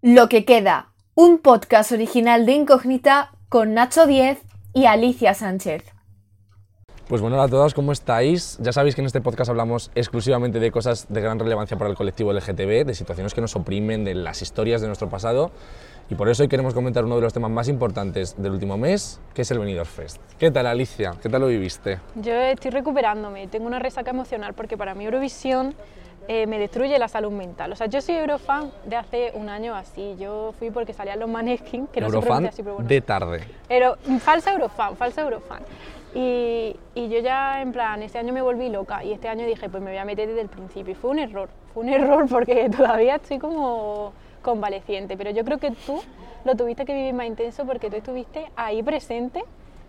Lo que queda, un podcast original de Incógnita con Nacho Diez y Alicia Sánchez. Pues bueno, hola a todos, ¿cómo estáis? Ya sabéis que en este podcast hablamos exclusivamente de cosas de gran relevancia para el colectivo LGTB, de situaciones que nos oprimen, de las historias de nuestro pasado. Y por eso hoy queremos comentar uno de los temas más importantes del último mes, que es el Benidorm Fest. ¿Qué tal, Alicia? ¿Qué tal lo viviste? Yo estoy recuperándome, tengo una resaca emocional porque para mí Eurovisión eh, me destruye la salud mental. O sea, yo soy Eurofan de hace un año así. Yo fui porque salían los Maneskin, que no se así, pero bueno. de tarde. Pero falsa Eurofan, falsa Eurofan. Y, y yo ya, en plan, este año me volví loca y este año dije, pues me voy a meter desde el principio. Y fue un error, fue un error porque todavía estoy como convaleciente. Pero yo creo que tú lo tuviste que vivir más intenso porque tú estuviste ahí presente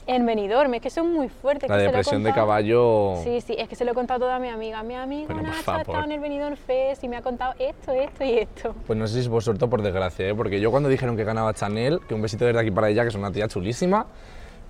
en Benidorm. Es que es muy fuerte. es La que depresión de caballo... Sí, sí, es que se lo he contado a toda mi amiga. Mi amiga Nacha ha estado en el Benidorm Fest y me ha contado esto, esto y esto. Pues no sé si es por suerte o por desgracia, ¿eh? porque yo cuando dijeron que ganaba Chanel, que un besito desde aquí para ella, que es una tía chulísima,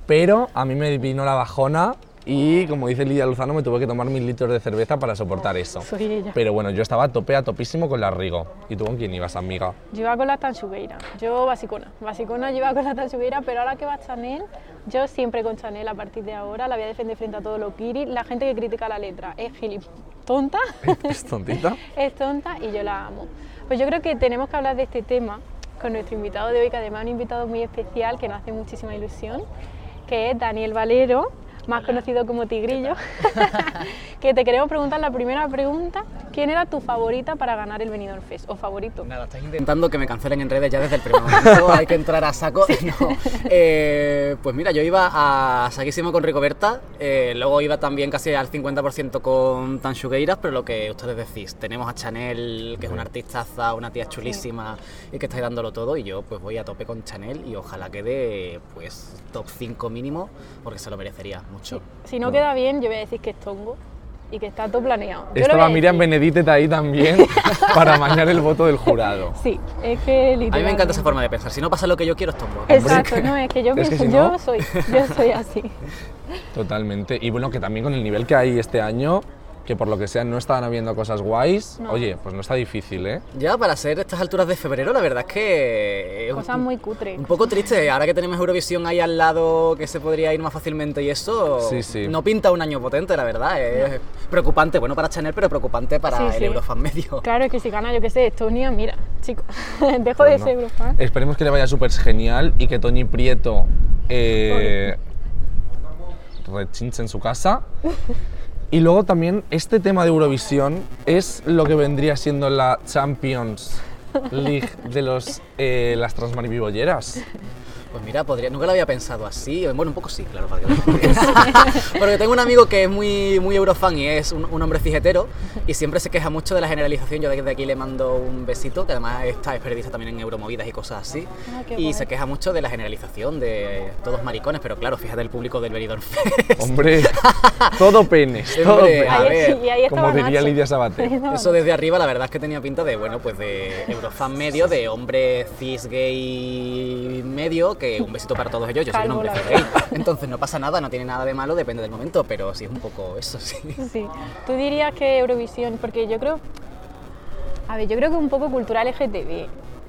pero a mí me vino la bajona y, como dice Lidia Luzano, me tuve que tomar mil litros de cerveza para soportar eso. Soy ella. Pero bueno, yo estaba a tope, a topísimo con la Rigo. ¿Y tú con quién ibas, amiga? Yo iba con la Tanchugueira, yo basicona. Basicona yo iba con la Tanchugueira, pero ahora que va Chanel, yo siempre con Chanel a partir de ahora, la voy a defender frente a todos los Kiri. La gente que critica la letra es gilip tonta, ¿Es tontita? es tonta y yo la amo. Pues yo creo que tenemos que hablar de este tema con nuestro invitado de hoy, que además es un invitado muy especial, que nos hace muchísima ilusión, que es Daniel Valero, más conocido como Tigrillo, que te queremos preguntar la primera pregunta, ¿quién era tu favorita para ganar el Benidorm Fest o favorito? Nada, estáis intentando que me cancelen en redes ya desde el primer momento, hay que entrar a saco. No. Eh, pues mira, yo iba a saquísimo con Ricoberta, eh, luego iba también casi al 50% con Tanshugueiras, pero lo que ustedes decís, tenemos a Chanel, que es una artistaza, una tía chulísima y que está dándolo todo, y yo pues voy a tope con Chanel y ojalá quede pues top 5 mínimo, porque se lo merecería mucho. Si no queda bien, yo voy a decir que es tongo y que está todo planeado. Yo Estaba Miriam decir. Beneditet ahí también para amañar el voto del jurado. Sí, es que A mí me encanta esa literalmente. forma de pensar, si no pasa lo que yo quiero es tongo. Exacto, no, es que yo Es que pienso, si yo no- soy, yo soy así. Totalmente. Y bueno, que también con el nivel que hay este año, que por lo que sea no estaban habiendo cosas guays, No. oye, pues no está difícil, ¿eh? Ya para ser estas alturas de febrero, la verdad es que Cosas un, muy cutres. un poco triste. Ahora que tenemos Eurovisión ahí al lado, que se podría ir más fácilmente y eso, Sí, sí. no pinta un año potente, la verdad. Es preocupante, bueno para Chanel, pero preocupante para Sí, el sí. Eurofan medio. Claro, es que si gana, yo qué sé, Estonia, mira, chicos, dejo de Pues no. ser Eurofan. Esperemos que le vaya súper genial y que Toñi Prieto eh, rechinche en su casa. Y luego también este tema de Eurovisión es lo que vendría siendo la Champions League de los, eh, las transmaribolleras. Pues mira, podría, nunca lo había pensado así. Bueno, un poco sí, claro. Porque, porque tengo un amigo que es muy, muy eurofan y es un, un hombre fijetero y siempre se queja mucho de la generalización. Yo desde aquí le mando un besito, que además está es periodista también en Euromovidas y cosas así. Ah, y guay. se queja mucho de la generalización de todos maricones, pero claro, fíjate el público del Benidorm Fest. Hombre, todo penes, todo Hombre, penes. a ver, sí, ahí como diría Nacho. Lidia Sabater. Eso desde arriba la verdad es que tenía pinta de, bueno, pues de Eurofan medio, de hombre cis gay medio, que un besito para todos ellos, yo soy un hombre gay. Entonces no pasa nada, no tiene nada de malo, depende del momento, pero sí es un poco eso, sí. Sí. Tú dirías que Eurovisión, porque yo creo. A ver, yo creo que es un poco cultural LGTB.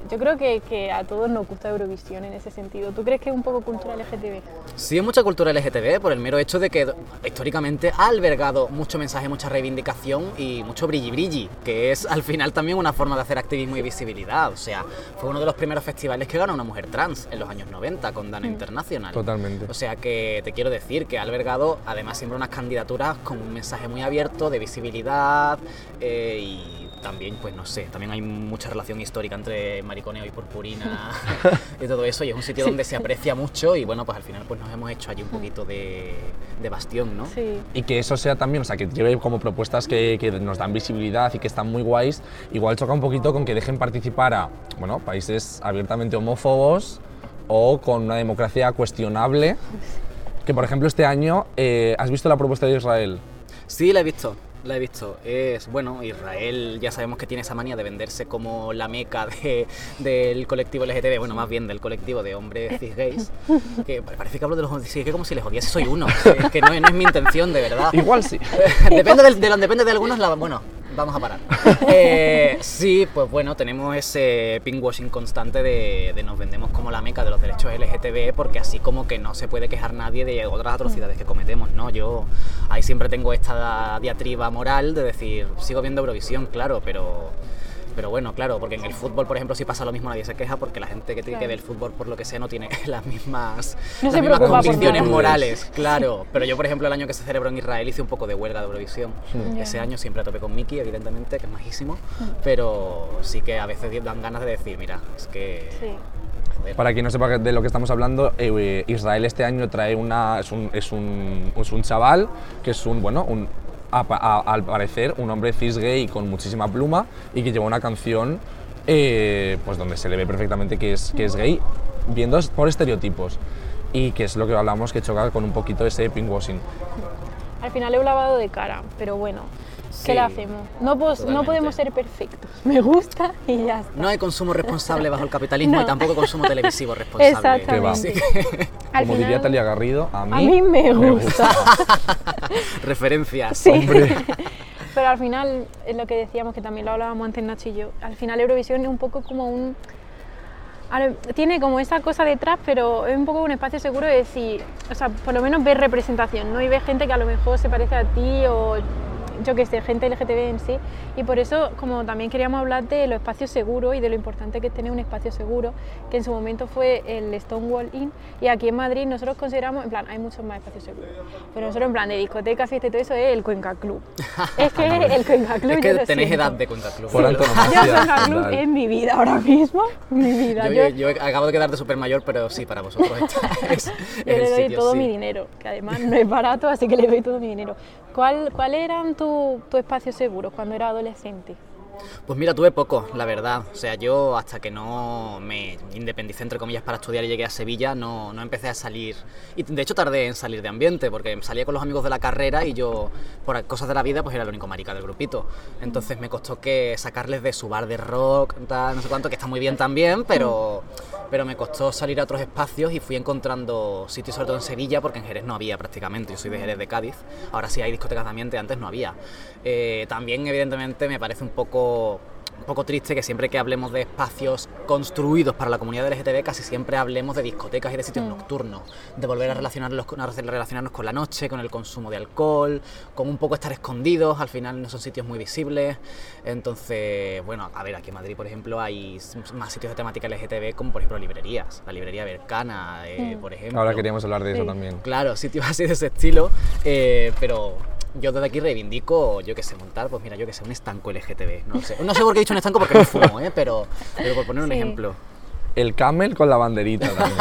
Yo creo que, que a todos nos gusta Eurovisión en ese sentido. ¿Tú crees que es un poco cultural LGTB? Sí, es mucha cultura LGTB por el mero hecho de que históricamente ha albergado mucho mensaje, mucha reivindicación y mucho brilli brilli, que es al final también una forma de hacer activismo y visibilidad. O sea, fue uno de los primeros festivales que ganó una mujer trans en los años 90 con Dana Internacional. Totalmente. O sea que te quiero decir que ha albergado además siempre unas candidaturas con un mensaje muy abierto de visibilidad eh, y también, pues no sé, también hay mucha relación histórica entre mariconeo y purpurina y todo eso y es un sitio donde se aprecia mucho y bueno, pues al final pues nos hemos hecho allí un poquito de, de bastión, ¿no? Sí. Y que eso sea también, o sea, que lleve como propuestas que, que nos dan visibilidad y que están muy guays, igual choca un poquito con que dejen participar a, bueno, países abiertamente homófobos o con una democracia cuestionable. Que por ejemplo este año, eh, ¿has visto la propuesta de Israel? Sí, la he visto. La he visto. Es, bueno, Israel ya sabemos que tiene esa manía de venderse como la meca de- del colectivo LGTB, bueno, más bien del colectivo de hombres cis gays, que parece que hablo de los sí, que como si les odiase soy uno. Es que no, no es mi intención, de verdad. Igual sí. depende, de, lo- depende de algunos, la, bueno, vamos a parar. Eh, sí, pues bueno, tenemos ese pinkwashing constante de, de nos vendemos como la meca de los derechos LGTB porque así como que no se puede quejar nadie de otras atrocidades que cometemos, ¿no? Yo ahí siempre tengo esta diatriba moral de decir, sigo viendo Eurovisión, claro, pero pero bueno, claro, porque en el fútbol, por ejemplo, si pasa lo mismo nadie se queja porque la gente que tiene que Claro. ver el fútbol por lo que sea no tiene las mismas, No las mismas convicciones morales, claro. Pero yo, por ejemplo, el año que se celebró en Israel hice un poco de huelga de Eurovisión. Ese año siempre a tope con Miki, evidentemente, que es majísimo, pero sí que a veces dan ganas de decir, mira, es que... Sí. Para quien no sepa de lo que estamos hablando, eh, Israel este año trae una. Es un, es, un, es un chaval que es un. Bueno, un, al parecer, un hombre cis gay con muchísima pluma y que lleva una canción eh, pues donde se le ve perfectamente que es, que es gay, viendo por estereotipos. Y que es lo que hablamos que choca con un poquito ese pinkwashing. Al final he lavado de cara, pero bueno, Sí, ¿qué le hacemos? No, pos- no podemos ser perfectos. Me gusta y ya está. No hay consumo responsable bajo el capitalismo No. y tampoco consumo televisivo responsable. Exactamente. Que, Al Como diría final- Talia Garrido, a mí, A mí me gusta. referencias. Sí. Pero al final, es lo que decíamos, que también lo hablábamos antes Nacho y yo, al final Eurovisión es un poco como un... Tiene como esa cosa detrás, pero es un poco un espacio seguro de decir, o sea, por lo menos ver representación, ¿no? Y ver gente que a lo mejor se parece a ti o yo que sé, gente LGTB en sí. Y por eso, como también queríamos hablar de los espacios seguros y de lo importante que es tener un espacio seguro, que en su momento fue el Stonewall Inn. Y aquí en Madrid nosotros consideramos, en plan, hay muchos más espacios seguros. Pero nosotros, en plan, de discoteca, fiesta y todo eso, es el Cuenca Club. es que el Cuenca Club. Es yo que tenés siento. edad de cuenta club. Por Yo antonomasia. el Cuenca Club es mi vida ahora mismo. Mi vida. Yo, Yo, yo- yo acabo de quedar de super mayor, pero sí, para vosotros es, es yo el le doy sitio, todo sí. mi dinero, que además no es barato, así que le doy todo mi dinero. ¿Cuál, cuál eran tus tu espacios seguros cuando era adolescente? Pues mira, tuve poco, la verdad. O sea, yo hasta que no me independicé, entre comillas, para estudiar y llegué a Sevilla, no, no empecé a salir. Y de hecho tardé en salir de ambiente, porque salía con los amigos de la carrera y yo, por cosas de la vida, pues era el único marica del grupito. Entonces me costó que sacarles de su bar de rock, tal, no sé cuánto, que está muy bien también, pero, pero me costó salir a otros espacios y fui encontrando sitios, sobre todo en Sevilla, porque en Jerez no había prácticamente. Yo soy de Jerez de Cádiz. Ahora sí hay discotecas de ambiente, antes no había. Eh, también, evidentemente, me parece un poco un poco triste que siempre que hablemos de espacios construidos para la comunidad LGTB casi siempre hablemos de discotecas y de sitios nocturnos, de volver a relacionarlos con, a relacionarnos con la noche, con el consumo de alcohol, con un poco estar escondidos, al final no son sitios muy visibles. Entonces, bueno, a ver, aquí en Madrid, por ejemplo, hay más sitios de temática LGTB como por ejemplo librerías, la librería Bercana, eh, por ejemplo. Ahora queríamos hablar de eso Sí. también. Claro, sitios así de ese estilo, eh, pero yo desde aquí reivindico, yo que sé, montar, pues mira, yo que sé, un estanco LGTB, no sé. No sé por qué he dicho un estanco porque no fumo, ¿eh? pero, pero por poner un Sí. ejemplo. El camel con la banderita también.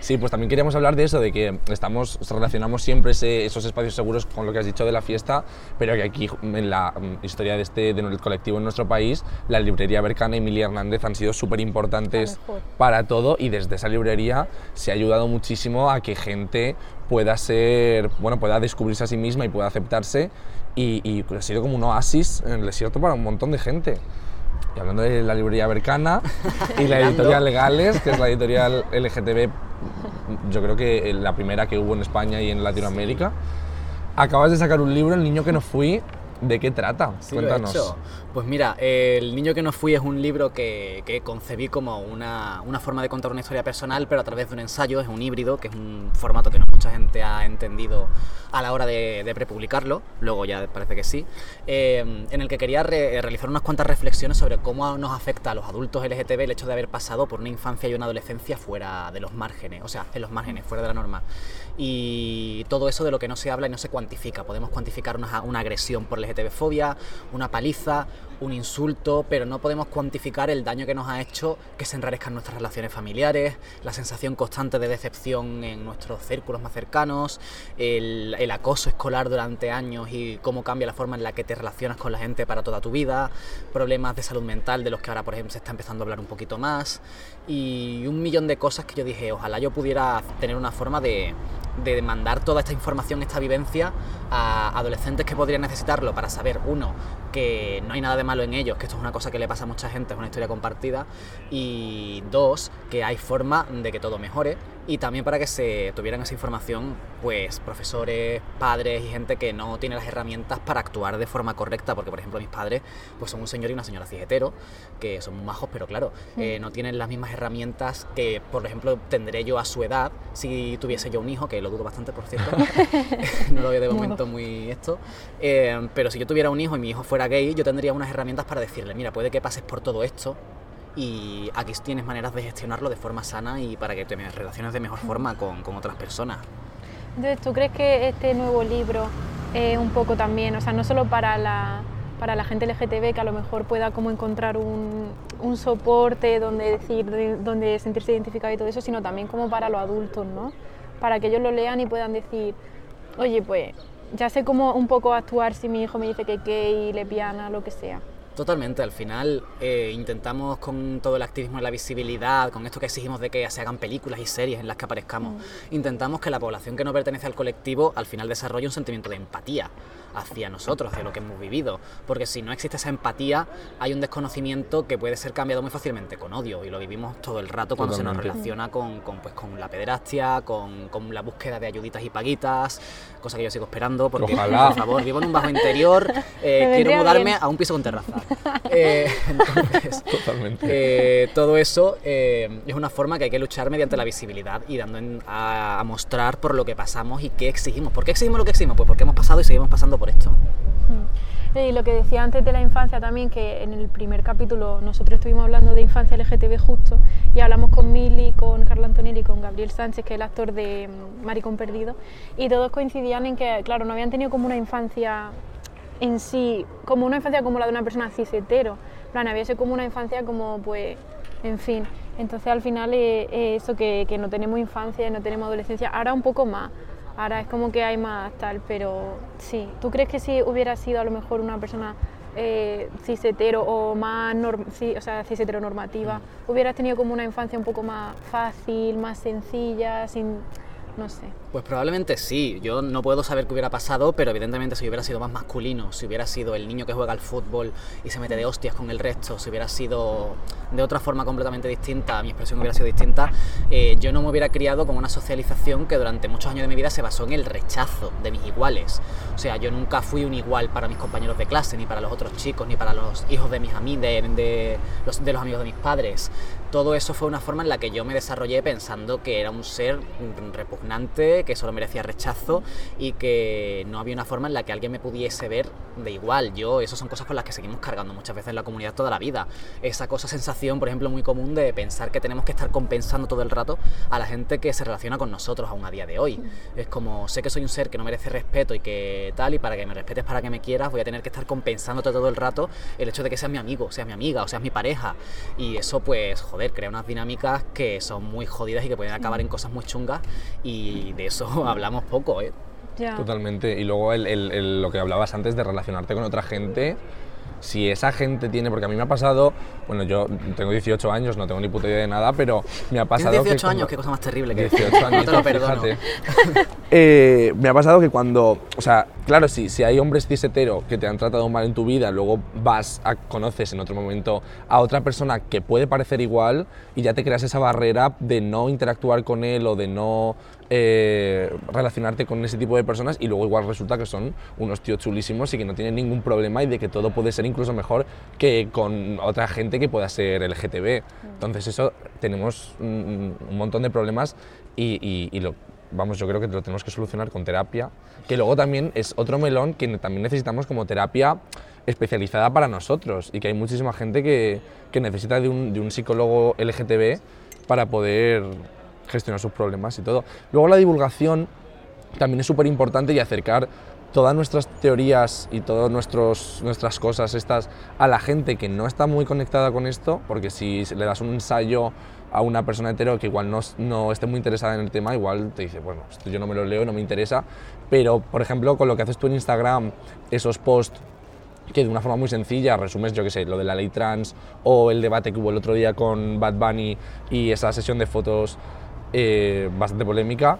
sí. pues también queríamos hablar de eso, de que estamos, relacionamos siempre ese- esos espacios seguros con lo que has dicho de la fiesta, pero que aquí en la mm, historia de este del colectivo en nuestro país, la librería Bercana y Emilia Hernández han sido súper importantes para todo y desde esa librería se ha ayudado muchísimo a que gente pueda ser, bueno, pueda descubrirse a sí misma y pueda aceptarse y, y ha sido como un oasis en el desierto para un montón de gente. Y hablando de la librería Bercana y la editorial Legales, que es la editorial LGTB, yo creo que la primera que hubo en España y en Latinoamérica, acabas de sacar un libro, El niño que no fui. ¿De qué trata? Sí, lo he Cuéntanos. hecho. Pues mira, El niño que no fui es un libro que, que concebí como una, una forma de contar una historia personal, pero a través de un ensayo, es un híbrido, que es un formato que no mucha gente ha entendido a la hora de, de prepublicarlo, luego ya parece que sí, eh, en el que quería re- realizar unas cuantas reflexiones sobre cómo nos afecta a los adultos LGTB el hecho de haber pasado por una infancia y una adolescencia fuera de los márgenes, o sea, en los márgenes, fuera de la norma. Y todo eso de lo que no se habla y no se cuantifica. Podemos cuantificar una, agresión por LGTB-fobia, una paliza, un insulto, pero no podemos cuantificar el daño que nos ha hecho que se enrarezcan nuestras relaciones familiares, la sensación constante de decepción en nuestros círculos más cercanos, el acoso escolar durante años y cómo cambia la forma en la que te relacionas con la gente para toda tu vida, problemas de salud mental de los que ahora, por ejemplo, se está empezando a hablar un poquito más y un millón de cosas que yo dije, ojalá yo pudiera tener una forma de, de mandar toda esta información, esta vivencia a adolescentes que podrían necesitarlo para saber, uno, que no hay nada de malo en ellos, que esto es una cosa que le pasa a mucha gente, es una historia compartida, y dos, que hay forma de que todo mejore y también para que se tuvieran esa información, pues profesores, padres y gente que no tiene las herramientas para actuar de forma correcta, porque por ejemplo mis padres pues son un señor y una señora cijetero, que son muy majos, pero claro, eh, no tienen las mismas herramientas que por ejemplo tendré yo a su edad si tuviese yo un hijo, que lo dudo bastante por cierto, no lo veo de momento muy esto, eh, pero si yo tuviera un hijo y mi hijo fuera gay, yo tendría unas herramientas para decirle, mira, puede que pases por todo esto, y aquí tienes maneras de gestionarlo de forma sana y para que te relaciones de mejor forma con, con otras personas. Entonces, ¿tú crees que este nuevo libro es un poco también, o sea, no solo para la, para la gente LGTB que a lo mejor pueda como encontrar un, un soporte donde decir, donde sentirse identificado y todo eso, sino también como para los adultos, ¿no? Para que ellos lo lean y puedan decir, oye, pues ya sé cómo un poco actuar si mi hijo me dice que es gay, lesbiana, lo que sea. Totalmente, al final eh, intentamos con todo el activismo y la visibilidad, con esto que exigimos de que se hagan películas y series en las que aparezcamos, mm. intentamos que la población que no pertenece al colectivo al final desarrolle un sentimiento de empatía hacia nosotros, de lo que hemos vivido. Porque si no existe esa empatía, hay un desconocimiento que puede ser cambiado muy fácilmente con odio. Y lo vivimos todo el rato cuando se nos relaciona con, con, pues, con la pederastia, con, con, la búsqueda de ayuditas y paguitas, cosa que yo sigo esperando, porque por favor, vivo en un bajo interior, eh, quiero mudarme a un piso con terraza. Eh, entonces, eh, todo eso es una forma que hay que luchar mediante la visibilidad y dando a, a mostrar por lo que pasamos y qué exigimos. ¿Por qué exigimos lo que exigimos? Pues porque hemos pasado y seguimos pasando por esto. Mm. Y lo que decía antes de la infancia también, que en el primer capítulo nosotros estuvimos hablando de infancia LGTB justo, y hablamos con Mili, con Carla Antonelli con Gabriel Sánchez, que es el actor de mm, Maricón Perdido, y todos coincidían en que, claro, no habían tenido como una infancia en sí, como una infancia como la de una persona cis hetero, plan, había sido como una infancia como, pues, en fin, entonces al final es, eso que, que no tenemos infancia, no tenemos adolescencia, ahora un poco más, Ahora es como que hay más tal, pero sí. ¿Tú crees que si hubiera sido a lo mejor una persona eh, cisetero o más o sea, cisetero normativa, mm. hubieras tenido como una infancia un poco más fácil, más sencilla, sin no sé. Pues probablemente sí. Yo no puedo saber qué hubiera pasado, pero evidentemente si hubiera sido más masculino, si hubiera sido el niño que juega al fútbol y se mete de hostias con el resto, si hubiera sido de otra forma completamente distinta, mi expresión hubiera sido distinta, eh, yo no me hubiera criado con una socialización que durante muchos años de mi vida se basó en el rechazo de mis iguales. O sea, yo nunca fui un igual para mis compañeros de clase, ni para los otros chicos, ni para los hijos de mis amigos, de, los, de los amigos de mis padres. Todo eso fue una forma en la que yo me desarrollé pensando que era un ser repugnante, que solo merecía rechazo y que no había una forma en la que alguien me pudiese ver de igual. Yo, eso son cosas con las que seguimos cargando muchas veces en la comunidad toda la vida. Esa cosa, sensación, por ejemplo, muy común de pensar que tenemos que estar compensando todo el rato a la gente que se relaciona con nosotros aún a día de hoy. Es como, sé que soy un ser que no merece respeto y que tal, y para que me respetes, para que me quieras, voy a tener que estar compensándote todo el rato el hecho de que seas mi amigo, seas mi amiga o seas mi pareja. Y eso, pues, joder, crea unas dinámicas que son muy jodidas y que pueden acabar en cosas muy chungas y de eso hablamos poco, ¿eh? Totalmente. Y luego lo que hablabas antes de relacionarte con otra gente si esa gente tiene, porque a mí me ha pasado, bueno, yo tengo 18 años, no tengo ni puta idea de nada, pero me ha pasado... 18 años, qué cosa más terrible que 18 años, no te lo perdono. eh, me ha pasado que cuando, o sea, claro, si, si hay hombres cis hetero que te han tratado mal en tu vida, luego vas a, conoces en otro momento a otra persona que puede parecer igual y ya te creas esa barrera de no interactuar con él o de no eh, relacionarte con ese tipo de personas y luego igual resulta que son unos tíos chulísimos y que no tienen ningún problema y de que todo puede ser incluso mejor que con otra gente que pueda ser LGTB. Entonces eso tenemos un, montón de problemas y, lo, vamos, yo creo que lo tenemos que solucionar con terapia, que luego también es otro melón que también necesitamos como terapia especializada para nosotros y que hay muchísima gente que, que necesita de un, de un psicólogo LGTB para poder gestionar sus problemas y todo. Luego la divulgación también es súper importante y acercar todas nuestras teorías y todas nuestras cosas estas a la gente que no está muy conectada con esto, porque si le das un ensayo a una persona hetero que igual no, no esté muy interesada en el tema, igual te dice, bueno, esto yo no me lo leo, no me interesa, pero por ejemplo con lo que haces tú en Instagram, esos posts que de una forma muy sencilla resumes, yo qué sé, lo de la ley trans o el debate que hubo el otro día con Bad Bunny y esa sesión de fotos eh, bastante polémica,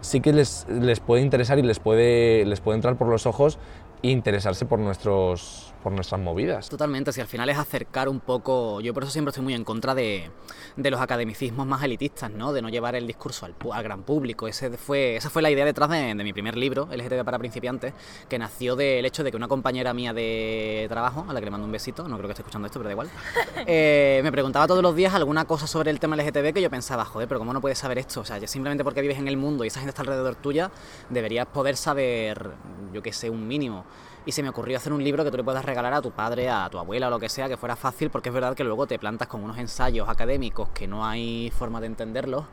sí que les, les, puede interesar y les puede, les puede entrar por los ojos e interesarse por nuestros, por nuestras movidas. Totalmente, si al final es acercar un poco, yo por eso siempre estoy muy en contra de, de los academicismos más elitistas, ¿no? De no llevar el discurso al, al gran público. Ese fue, esa fue la idea detrás de, de mi primer libro, LGTB para principiantes, que nació del hecho de que una compañera mía de trabajo, a la que le mando un besito, no creo que esté escuchando esto, pero da igual, eh, me preguntaba todos los días alguna cosa sobre el tema LGTB que yo pensaba, joder, pero ¿cómo no puedes saber esto? O sea, ya simplemente porque vives en el mundo y esa gente está alrededor tuya, deberías poder saber, yo qué sé, un mínimo. Y se me ocurrió hacer un libro que tú le puedas regalar a tu padre, a tu abuela o lo que sea, que fuera fácil, porque es verdad que luego te plantas con unos ensayos académicos que no hay forma de entenderlos.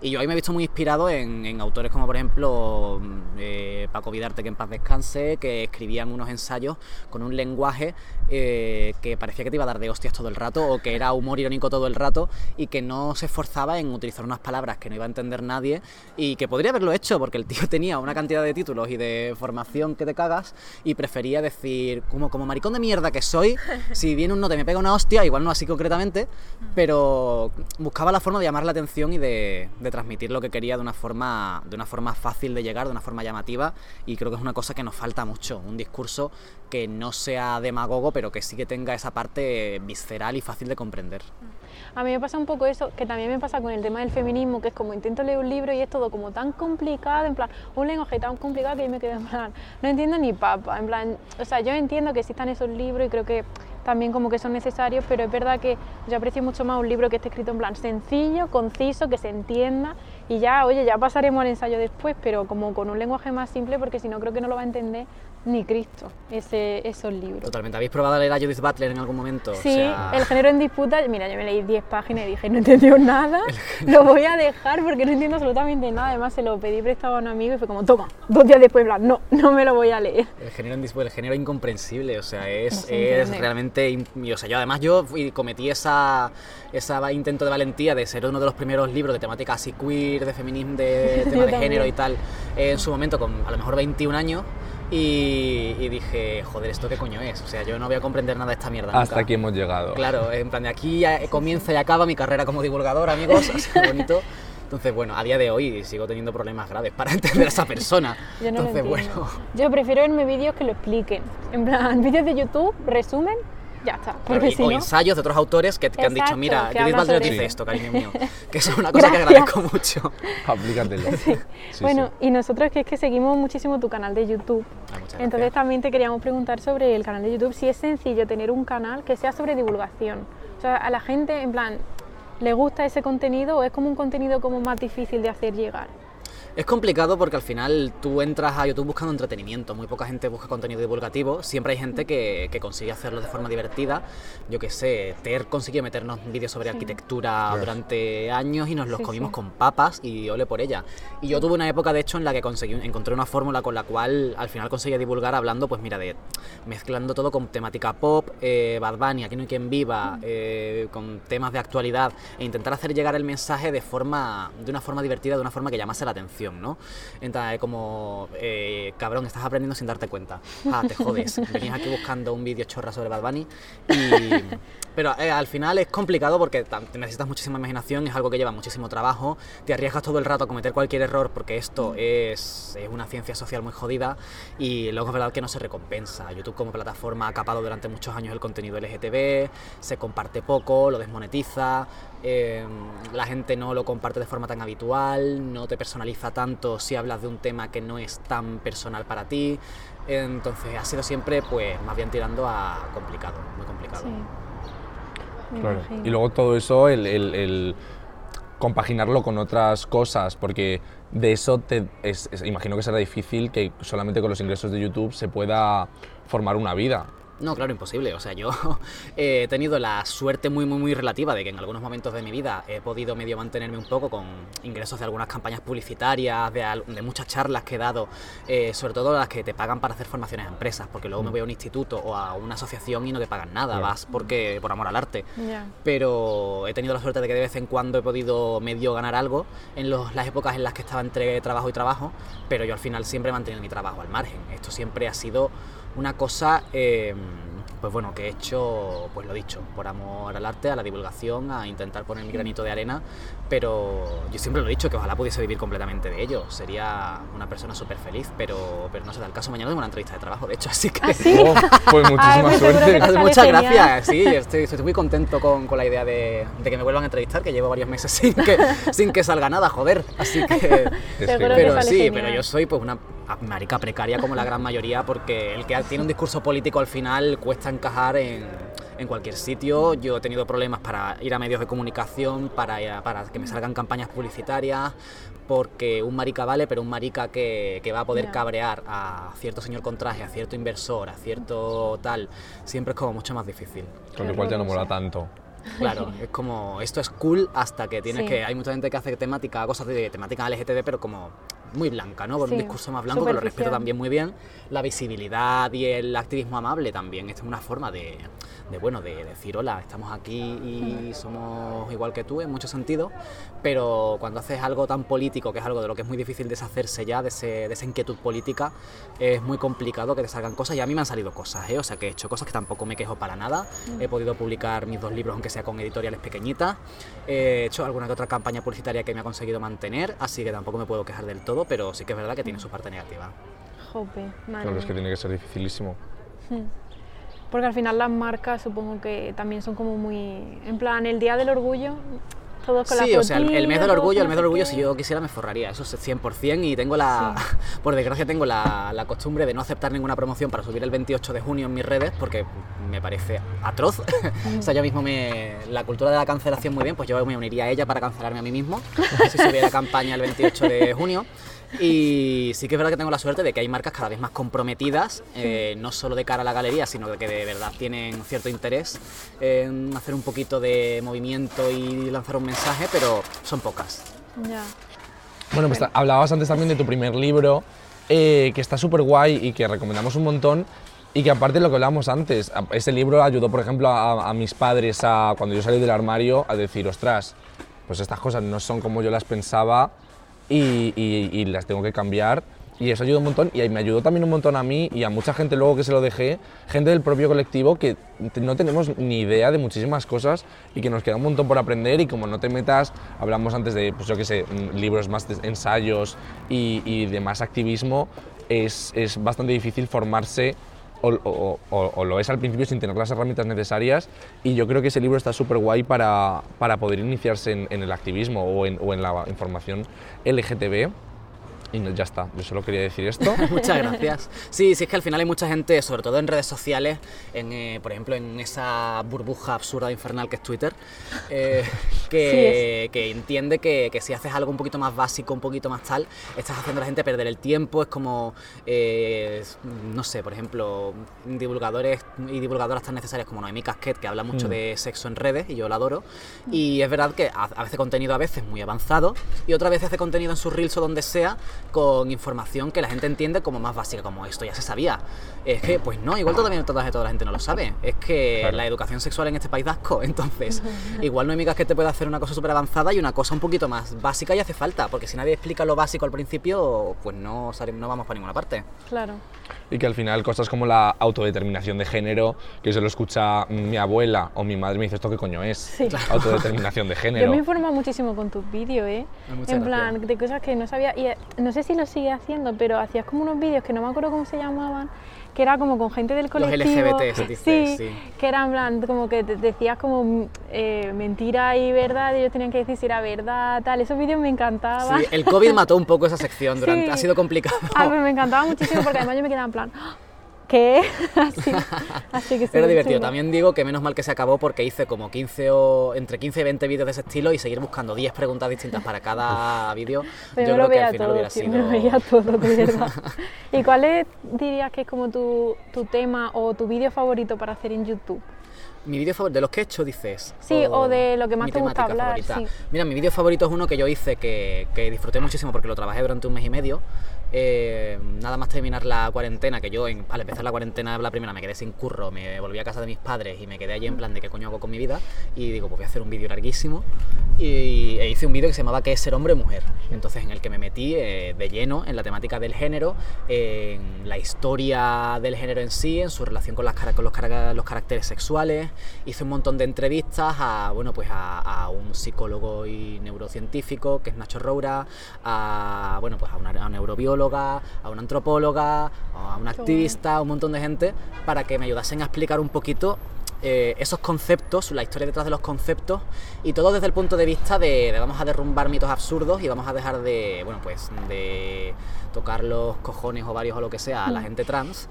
Y yo ahí me he visto muy inspirado en, autores como, por ejemplo, mm, eh, Paco Vidarte, que en paz descanse, que escribían unos ensayos con un lenguaje eh, que parecía que te iba a dar de hostias todo el rato, o que era humor irónico todo el rato, y que no se esforzaba en utilizar unas palabras que no iba a entender nadie, y que podría haberlo hecho, porque el tío tenía una cantidad de títulos y de formación que te cagas, y prefería decir, como, como maricón de mierda que soy, si viene un note me pega una hostia, igual no así concretamente, pero buscaba la forma de llamar la atención y de, de transmitir lo que quería de una forma de una forma fácil de llegar, de una forma llamativa, y creo que es una cosa que nos falta mucho, un discurso que no sea demagogo, pero que sí que tenga esa parte visceral y fácil de comprender. A mí me pasa un poco eso, que también me pasa con el tema del feminismo, que es como intento leer un libro y es todo como tan complicado, en plan, un lenguaje tan complicado que yo me quedo en plan, no entiendo ni papa, en plan, o sea, yo entiendo que existan esos libros y creo que también como que son necesarios, pero es verdad que yo aprecio mucho más un libro que esté escrito en plan sencillo, conciso, que se entienda y ya, oye, ya pasaremos al ensayo después, pero como con un lenguaje más simple, porque si no creo que no lo va a entender ni Cristo, ese, esos libros. Totalmente. ¿Habéis probado a leer a Judith Butler en algún momento? O Sí, sea, el género en disputa, mira, yo me leí 10 páginas y dije, no he entendido nada, lo voy a dejar porque no entiendo absolutamente nada. Además, se lo pedí prestado a un amigo y fue como, toma, dos días después, plan, no, no me lo voy a leer. El género, en disputa, el género incomprensible, o sea, es, No es realmente... O sea, yo además yo cometí esa, esa intento de valentía de ser uno de los primeros libros de temática así queer, de feminismo, de tema de género y tal, en su momento con a lo mejor 21 años. Y, y dije, joder, ¿esto qué coño es? O sea, yo no voy a comprender nada de esta mierda. Hasta nunca. aquí hemos llegado. Claro, en plan de aquí ya comienza y acaba mi carrera como divulgador, amigos, así que bonito. Entonces, bueno, a día de hoy sigo teniendo problemas graves para entender a esa persona. Yo no Entonces, lo bueno, Yo prefiero verme vídeos que lo expliquen. En plan, vídeos de YouTube, resumen, ya está. Porque o, si o no, ensayos de otros autores que, que han dicho, mira, Judith Butler dice esto, cariño mío. Que eso es una cosa que agradezco mucho. Aplícatelo. Sí, bueno, sí. y nosotros que es que seguimos muchísimo tu canal de YouTube. Ah, Entonces también te queríamos preguntar sobre el canal de YouTube, si es sencillo tener un canal que sea sobre divulgación. O sea, a la gente, en plan, ¿le gusta ese contenido o es como un contenido como más difícil de hacer llegar? Es complicado porque al final tú entras a YouTube buscando entretenimiento, muy poca gente busca contenido divulgativo, siempre hay gente que, que consigue hacerlo de forma divertida. Yo que sé, Ter consiguió meternos vídeos sobre arquitectura durante años y nos los Sí, comimos sí. con papas y ole por ella. Y yo tuve una época de hecho en la que conseguí, encontré una fórmula con la cual al final conseguía divulgar hablando, pues mira, de mezclando todo con temática pop, eh, Bad Bunny, Aquí no hay quien viva, eh, con temas de actualidad e intentar hacer llegar el mensaje de forma de una forma divertida, de una forma que llamase la atención, ¿no? Entonces, como, eh, cabrón, estás aprendiendo sin darte cuenta. Ah, te jodes. Venías aquí buscando un vídeo chorra sobre Bad Bunny y... Pero eh, al final es complicado porque necesitas muchísima imaginación, es algo que lleva muchísimo trabajo, te arriesgas todo el rato a cometer cualquier error porque esto es, es una ciencia social muy jodida y luego es verdad que no se recompensa. YouTube como plataforma ha capado durante muchos años el contenido LGTB, se comparte poco, lo desmonetiza, eh, la gente no lo comparte de forma tan habitual, no te personaliza tanto si hablas de un tema que no es tan personal para ti. Entonces ha sido siempre pues más bien tirando a complicado, muy complicado. Claro. Y luego todo eso, el, el- el compaginarlo con otras cosas, porque de eso te, es- es- imagino que será difícil que solamente con los ingresos de YouTube se pueda formar una vida. No, claro, imposible. O sea, yo he tenido la suerte muy, muy, muy relativa de que en algunos momentos de mi vida he podido medio mantenerme un poco con ingresos de algunas campañas publicitarias, de, al- de muchas charlas que he dado, eh, sobre todo las que te pagan para hacer formaciones a empresas, porque luego me voy a un instituto o a una asociación y no te pagan nada, vas porque por amor al arte. Pero he tenido la suerte de que de vez en cuando he podido medio ganar algo en los- las épocas en las que estaba entre trabajo y trabajo, pero yo al final siempre he mantenido mi trabajo al margen. Esto siempre ha sido una cosa, eh, pues bueno, que he hecho, pues lo dicho, por amor al arte, a la divulgación, a intentar poner mi granito de arena, pero yo siempre lo he dicho, que ojalá pudiese vivir completamente de ello. Sería una persona súper feliz, pero, pero no se da el caso. Mañana tengo una entrevista de trabajo, de hecho, así que... ¿Ah, sí? Oh, pues muchísima Ah, seguro suerte. que Muchas genial. gracias, sí, estoy, estoy muy contento con, con la idea de, de que me vuelvan a entrevistar, que llevo varios meses sin que, sin que salga nada, joder. Así que... Que- que Pero sale sí, genial. pero yo soy pues una marica precaria como la gran mayoría porque el que tiene un discurso político al final cuesta encajar en, en cualquier sitio. Yo he tenido problemas para ir a medios de comunicación, para, para que me salgan campañas publicitarias, porque un marica vale, pero un marica que, que va a poder cabrear a cierto señor con traje, a cierto inversor, a cierto tal, siempre es como mucho más difícil. Con lo cual ya no mola tanto. Claro, es como, esto es cool hasta que tienes Sí. que, hay mucha gente que hace temática, cosas de temática LGTB, pero como muy blanca, ¿no? Con Sí, un discurso más blanco, que lo respeto también muy bien. La visibilidad y el activismo amable también, esta es una forma de, de, bueno, de decir, hola, estamos aquí y somos igual que tú en muchos sentidos, pero cuando haces algo tan político, que es algo de lo que es muy difícil deshacerse ya, de, ese- de esa inquietud política, es muy complicado que te salgan cosas. Y a mí me han salido cosas, ¿eh? O sea que he hecho cosas que tampoco me quejo para nada, he podido publicar mis dos libros aunque sea con editoriales pequeñitas, he hecho alguna que otra campaña publicitaria que me ha conseguido mantener, así que tampoco me puedo quejar del todo, pero sí que es verdad que tiene su parte negativa. Jope, madre Claro, es que tiene que ser dificilísimo. Porque al final las marcas supongo que también son como muy... En plan, el Día del Orgullo, todos con Sí, la o sea, el, el mes del orgullo, el mes del orgullo, si yo quisiera me forraría, eso es 100% y tengo la, por desgracia tengo la, la costumbre de no aceptar ninguna promoción para subir el 28 de junio en mis redes porque me parece atroz. o sea, yo mismo me, la cultura de la cancelación muy bien, pues yo me uniría a ella para cancelarme a mí mismo si subiera campaña el 28 de junio. Y sí que es verdad que tengo la suerte de que hay marcas cada vez más comprometidas, eh, no solo de cara a la galería, sino de que de verdad tienen cierto interés en hacer un poquito de movimiento y lanzar un mensaje, pero son pocas. Ya. Bueno, pues hablabas antes también de tu primer libro, eh, que está súper guay y que recomendamos un montón. Y que aparte de lo que hablábamos antes, ese libro ayudó, por ejemplo, a, a mis padres a, cuando yo salí del armario a decir, ostras, pues estas cosas no son como yo las pensaba y, y- y las tengo que cambiar. Y eso ayudó un montón. Y me ayudó también un montón a mí y a mucha gente luego que se lo dejé, gente del propio colectivo que no tenemos ni idea de muchísimas cosas y que nos queda un montón por aprender. Y como no te metas, hablamos antes de, pues yo qué sé, mm, libros más de ensayos y, y de más activismo, es, es bastante difícil formarse o, lo es al principio sin tener las herramientas necesarias y yo creo que ese libro está súper guay para, para poder iniciarse en, el activismo o en la información LGTB y no- ya está, yo solo quería decir esto. Muchas gracias. Sí, sí, es que al final hay mucha gente, sobre todo en redes sociales, en, eh, por ejemplo, en esa burbuja absurda infernal que es Twitter, eh, que, que entiende que, que si haces algo un poquito más básico, un poquito más tal, estás haciendo a la gente perder el tiempo. Es como, eh, no sé, por ejemplo, divulgadores y divulgadoras tan necesarias como Noemí Casquet, que habla mucho Mm. de sexo en redes, y yo la adoro. Y es verdad que ha- a veces contenido a veces muy avanzado, y otras veces hace contenido en sus reels o donde sea, con información que la gente entiende como más básica, como esto ya se sabía. Es que, pues no, igual todavía toda, toda la gente no lo sabe. Es que Claro. la educación sexual en este país da asco. Entonces, igual no hay que te puede hacer una cosa súper avanzada y una cosa un poquito más básica y hace falta, porque si nadie explica lo básico al principio, pues no, no vamos para ninguna parte. Claro. Y que al final cosas como la autodeterminación de género, que se lo escucha mi abuela o mi madre, me dice esto qué coño es. Sí. Autodeterminación de Yo género. me he informado muchísimo con tus vídeos, ¿eh? Muchas en plan, gracias. de cosas que no sabía. Y eh, no sé si lo sigue haciendo, pero hacías como unos vídeos que no me acuerdo cómo se llamaban, que era como con gente del Los colectivo. LGBT, dice, sí, sí. que era en plan, como que te decías como eh, mentira y verdad, y ellos tenían que decir si era verdad, tal. Esos vídeos me encantaban. Sí, el COVID mató un poco esa sección, durante, Sí. ha sido complicado. Ah, pues me encantaba muchísimo porque además yo me quedaba en plan, "¡Ah! ¿Qué? así, así que sí, Era divertido. chulo. También digo que menos mal que se acabó porque hice como 15 o entre 15 y 20 vídeos de ese estilo y seguir buscando 10 preguntas distintas para cada vídeo. Yo creo que veía al final todo, hubiera tío, sido. me lo veía todo, de verdad. ¿Y cuál es, dirías que es como tu, tu tema o tu vídeo favorito para hacer en YouTube? Mi vídeo favorito, de los que he hecho, dices. Sí, o de lo que más te gusta hablar, sí. Mira, mi vídeo favorito es uno que yo hice que, que disfruté muchísimo porque lo trabajé durante un mes y medio, eh, nada más terminar la cuarentena, que yo en- al empezar la cuarentena la primera me quedé sin curro, me volví a casa de mis padres y me quedé allí en plan de qué coño hago con mi vida y digo, pues voy a hacer un vídeo larguísimo y e hice un vídeo que se llamaba ¿Qué es ser hombre o mujer? Entonces en el que me metí eh, de lleno en la temática del género, en la historia del género en sí, en su relación con, las, con los, los caracteres sexuales, hice un montón de entrevistas a, bueno, pues a, a un psicólogo y neurocientífico que es Nacho Roura, a, bueno, pues a una, a una a una antropóloga, a una activista, a un montón de gente para que me ayudasen a explicar un poquito eh, esos conceptos, la historia detrás de los conceptos y todo desde el punto de vista de, de vamos a derrumbar mitos absurdos y vamos a dejar de, bueno, pues de tocar los cojones ovarios o lo que sea a la gente trans.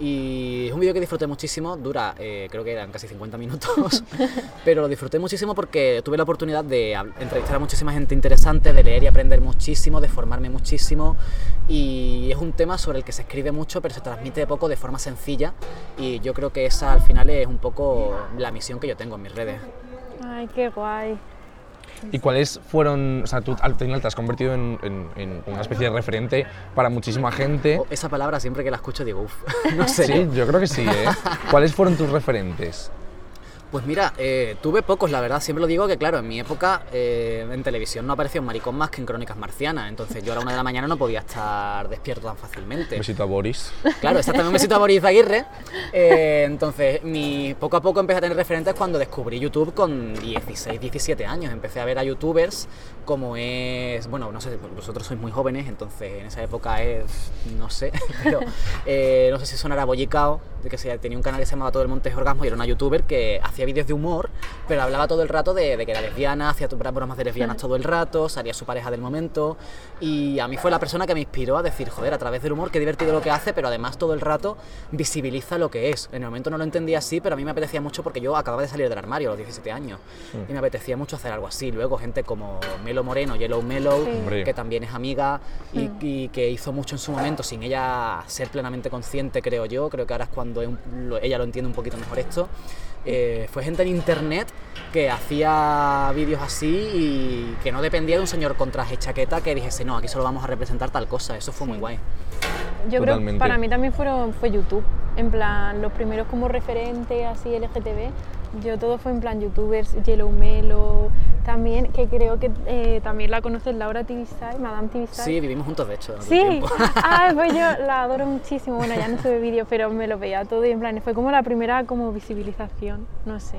Y es un vídeo que disfruté muchísimo, dura, eh, creo que eran casi 50 minutos, pero lo disfruté muchísimo porque tuve la oportunidad de entrevistar a muchísima gente interesante, de leer y aprender muchísimo, de formarme muchísimo. Y es un tema sobre el que se escribe mucho, pero se transmite poco de forma sencilla. Y yo creo que esa al final es un poco la misión que yo tengo en mis redes. Ay, qué guay. ¿Y cuáles fueron, o sea, tú al final te has convertido en, en- en una especie de referente para muchísima gente? O- Esa palabra siempre que la escucho digo, uff, no sé. Sí, yo creo que sí, ¿eh? ¿Cuáles fueron tus referentes? Pues mira, eh, tuve pocos, la verdad. Siempre lo digo que, claro, en mi época eh, en televisión no aparecía un maricón más que en Crónicas Marcianas. Entonces yo a la una de la mañana no podía estar despierto tan fácilmente. Besito a Boris. Claro, exactamente, un besito a Boris Aguirre. Eh, entonces, mi, poco a poco empecé a tener referentes cuando descubrí YouTube con 16, 17 años. Empecé a ver a youtubers como es, bueno, no sé, vosotros sois muy jóvenes, entonces en esa época es, no sé, pero eh, no sé si sonará Bollicao, de que se, tenía un canal que se llamaba Todo el Monte es Orgasmo y era una youtuber que hacía vídeos de humor, pero hablaba todo el rato de, de que era lesbiana, hacía bromas de lesbianas todo el rato, salía su pareja del momento y a mí fue la persona que me inspiró a decir, joder, a través del humor, qué divertido lo que hace, pero además todo el rato visibiliza lo que es. En el momento no lo entendía así, pero a mí me apetecía mucho porque yo acababa de salir del armario a los 17 años y me apetecía mucho hacer algo así. Luego gente como Melo Moreno, Yellow Sí. Hombre. que también es amiga y, Mm. y que hizo mucho en su momento sin ella ser plenamente consciente, creo yo. Creo que ahora es cuando es un- lo- ella lo entiende un poquito mejor esto. Eh, fue gente en internet que hacía vídeos así y que no dependía de un señor con traje y chaqueta que dijese, no, aquí solo vamos a representar tal cosa. Eso fue muy guay. Yo creo que para mí también fueron, fue YouTube. En plan, los primeros como referentes así LGTB. Yo todo fue en plan youtubers, Yellow Melo, también, que creo que eh, también la conoces, Laura Tibisay, Madame Tibisay. Sí, vivimos juntos, de hecho. Sí, ah, pues yo la adoro muchísimo. Bueno, ya no sube vídeos, pero me lo veía todo y en plan, fue como la primera como visibilización, no sé,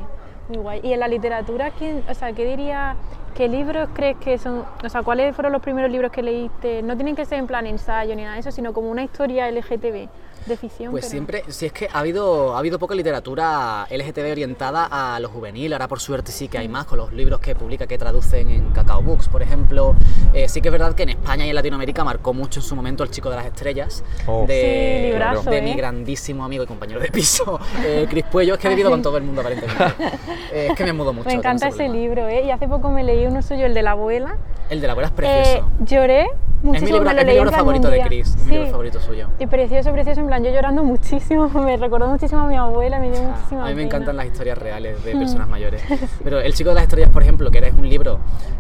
muy guay. Y en la literatura, ¿quién, o sea, ¿qué diría, qué libros crees que son, o sea, cuáles fueron los primeros libros que leíste? No tienen que ser en plan ensayo ni nada de eso, sino como una historia LGTB de ficción. Pues pero- siempre, si es que ha habido, ha habido poca literatura LGTB orientada a lo juvenil, ahora por suerte sí que hay más con los libros que publica, que traducen en Cacao Books, por ejemplo. Eh, sí que es verdad que en España y en Latinoamérica marcó mucho en su momento El Chico de las Estrellas, Oh. de, Sí, librazo, de mi ¿eh? grandísimo amigo y compañero de piso, eh, Cris Puello. Es que he vivido con todo el mundo aparentemente. Eh, es que me mudo mucho. Me encanta ese ese problema. libro, ¿eh? Y hace poco me leí uno suyo, el de la abuela. El de la abuela es Eh, precioso. lloré muchísimo, es mi libro, me lo es mi leí en libro favorito de. Cris, es mi libro favorito suyo. Y precioso, precioso, en plan, yo llorando muchísimo, me recordó muchísimo a mi abuela, me dio Ah, muchísima a mí me pena. encantan las historias reales de personas mayores. Pero El chico de las estrellas, por ejemplo, que era un libro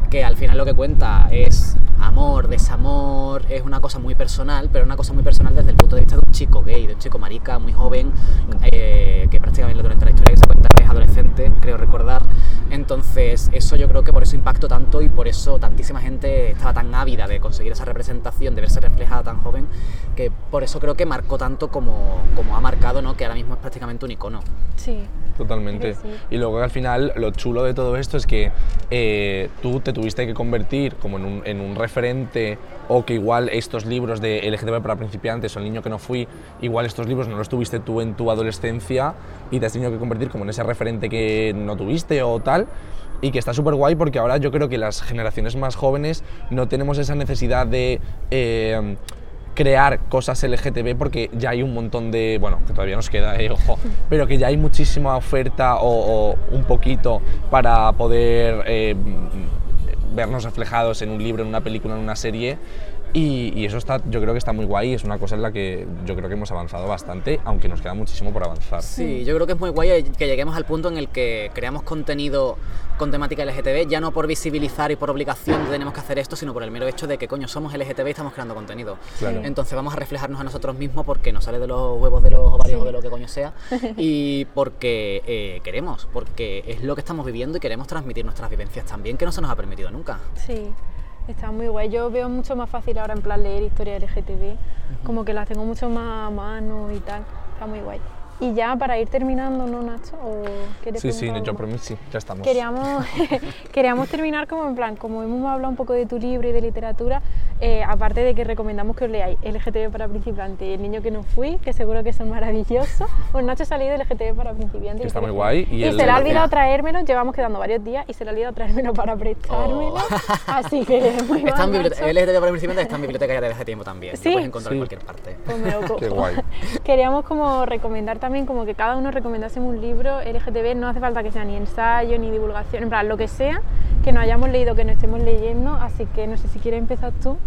que al final lo que cuenta es amor, desamor, es una cosa muy personal, pero una cosa muy personal desde el punto de vista de un chico gay, de un chico marica muy joven, eh, que prácticamente durante la historia que se cuenta es adolescente, creo recordar. Entonces, eso yo creo que por eso impactó tanto y por eso tantísima gente estaba tan ávida de conseguir esa representación, de verse reflejada tan joven, que por eso creo que marcó tanto como, como ha marcado, ¿no? que ahora mismo es prácticamente un icono. Sí. Totalmente. Sí. Y luego al final lo chulo de todo esto es que eh, tú te tuviste que convertir como en un, en un referente o que igual estos libros de LGTB para principiantes o el niño que no fui, igual estos libros no los tuviste tú en tu adolescencia y te has tenido que convertir como en ese referente que no tuviste o tal. Y que está súper guay porque ahora yo creo que las generaciones más jóvenes no tenemos esa necesidad de... eh, crear cosas LGTB porque ya hay un montón de, bueno, que todavía nos queda, eh, ojo, pero que ya hay muchísima oferta o, o un poquito para poder eh, vernos reflejados en un libro, en una película, en una serie Y, y eso está, yo creo que está muy guay, es una cosa en la que yo creo que hemos avanzado bastante, aunque nos queda muchísimo por avanzar. Sí, yo creo que es muy guay que lleguemos al punto en el que creamos contenido con temática LGTB, ya no por visibilizar y por obligación de tenemos que hacer esto, sino por el mero hecho de que coño somos LGTB y estamos creando contenido. Claro. Entonces vamos a reflejarnos a nosotros mismos porque nos sale de los huevos de los ovarios o de lo que coño sea y porque eh, queremos, porque es lo que estamos viviendo y queremos transmitir nuestras vivencias también, que no se nos ha permitido nunca. Sí, está muy guay. Yo veo mucho más fácil ahora en plan leer historia LGTB, como que las tengo mucho más a mano y tal. Está muy guay. Y ya para ir terminando, ¿no, Nacho? ¿O Sí, sí, yo por mí sí, ya estamos. Queríamos, queríamos terminar como en plan, como hemos hablado un poco de tu libro y de literatura, eh, aparte de que recomendamos que os leáis LGTB para principiantes y El niño que no fui, que seguro que son maravillosos. Pues Nacho ha salido de LGTB para principiantes. Que está muy guay, y Y, el se le ha olvidado traérmelo, llevamos quedando varios días y se le ha olvidado traérmelo para prestármelo. Así que muy Está en mal, biblioteca, Nacho. LGTB para principiantes está en biblioteca ya desde hace tiempo también, ¿Sí? lo puedes encontrar Sí. en cualquier parte. Pues me lo. Qué guay. Queríamos como recomendar también como que cada uno recomendásemos un libro LGTB, no hace falta que sea ni ensayo ni divulgación, en plan lo que sea, que no hayamos leído, que no estemos leyendo, así que no sé si quieres empezar tú.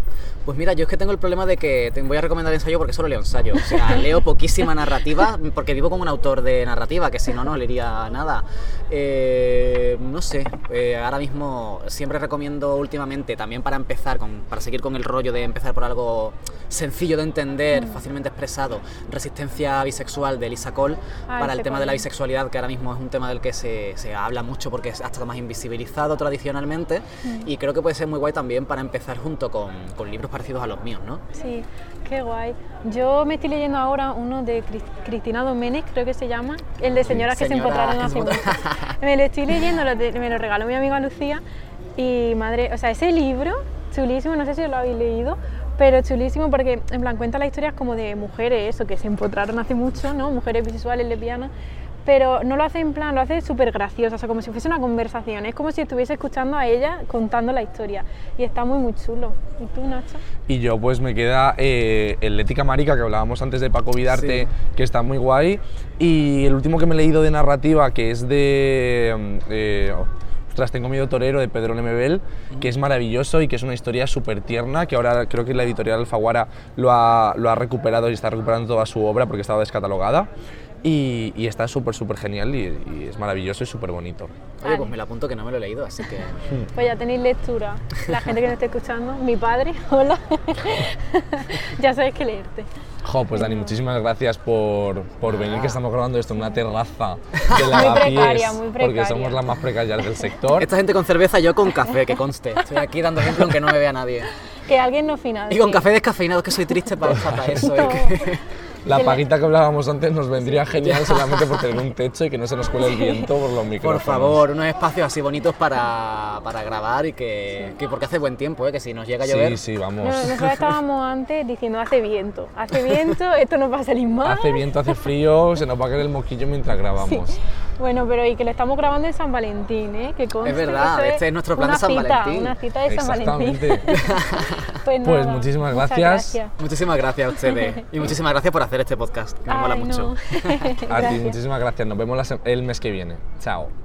Pues mira, yo es que tengo el problema de que te voy a recomendar ensayo porque solo leo ensayo. O sea, leo poquísima narrativa porque vivo con un autor de narrativa que si no, no leería nada. Eh, no sé, eh, ahora mismo siempre recomiendo últimamente, también para empezar, con, para seguir con el rollo de empezar por algo sencillo de entender, fácilmente expresado, Resistencia Bisexual de Lisa Cole, Ah, para el tema de la es. bisexualidad, que ahora mismo es un tema del que se, se habla mucho porque ha estado más invisibilizado tradicionalmente y creo que puede ser muy guay también para empezar junto con, con libros parecidos a los míos, ¿no? Sí, qué guay. Yo me estoy leyendo ahora uno de Cris- Cristina Domenech, creo que se llama, el de señoras que se encontraron hace mucho. Me lo estoy leyendo, lo de- me lo regaló mi amiga Lucía y madre, o sea, ese libro, chulísimo, no sé si lo habéis leído, pero chulísimo porque en plan cuenta las historias como de mujeres, eso, que se empotraron hace mucho, ¿no? Mujeres bisexuales, lesbianas, pero no lo hace en plan, lo hace súper gracioso, o sea, como si fuese una conversación, es como si estuviese escuchando a ella contando la historia y está muy, muy chulo. ¿Y tú, Nacho? Y yo pues me queda eh, el Ética Marica que hablábamos antes de Paco Vidarte, Sí. que está muy guay. Y el último que me he leído de narrativa, que es de... mm, eh, ostras, tengo miedo torero de Pedro Lemebel, que es maravilloso y que es una historia súper tierna, que ahora creo que la editorial Alfaguara lo ha, lo ha recuperado y está recuperando toda su obra porque estaba descatalogada. Y, y está súper, súper genial y, y es maravilloso y súper bonito. Oye, Vale. pues me lo apunto que no me lo he leído, así que... Pues ya tenéis lectura. La gente que nos esté escuchando, mi padre, hola. ya sabéis que leerte. Jo, pues Dani, muchísimas gracias por, por venir, que estamos grabando esto en una terraza de Muy precaria, muy porque precaria. somos las más precarias del sector. Esta gente con cerveza, yo con café, que conste. Estoy aquí dando ejemplo aunque no me vea nadie. Que alguien no de Y con café descafeinado, que soy triste para, para eso. No. Que- La paguita que hablábamos antes nos vendría genial solamente por tener un techo y que no se nos cuele el viento por los micrófonos. Por favor, unos espacios así bonitos para, para grabar y que, que porque hace buen tiempo, ¿eh? que si nos llega a llover... Sí, sí, vamos. No, nosotros estábamos antes diciendo hace viento, hace viento, esto no va a salir mal. Hace viento, hace frío, se nos va a caer el moquillo mientras Sí. Bueno, pero y que lo estamos grabando en San Valentín, ¿eh? Que conste Es verdad, este es nuestro plan de San cita, Valentín. Una cita de San Valentín. Exactamente. pues, Pues nada, muchísimas muchas gracias. Muchísimas gracias a ustedes y muchísimas gracias por hacer este podcast, que me mola Ay, mucho. no. A ti, muchísimas gracias. Nos vemos el mes que viene. Chao.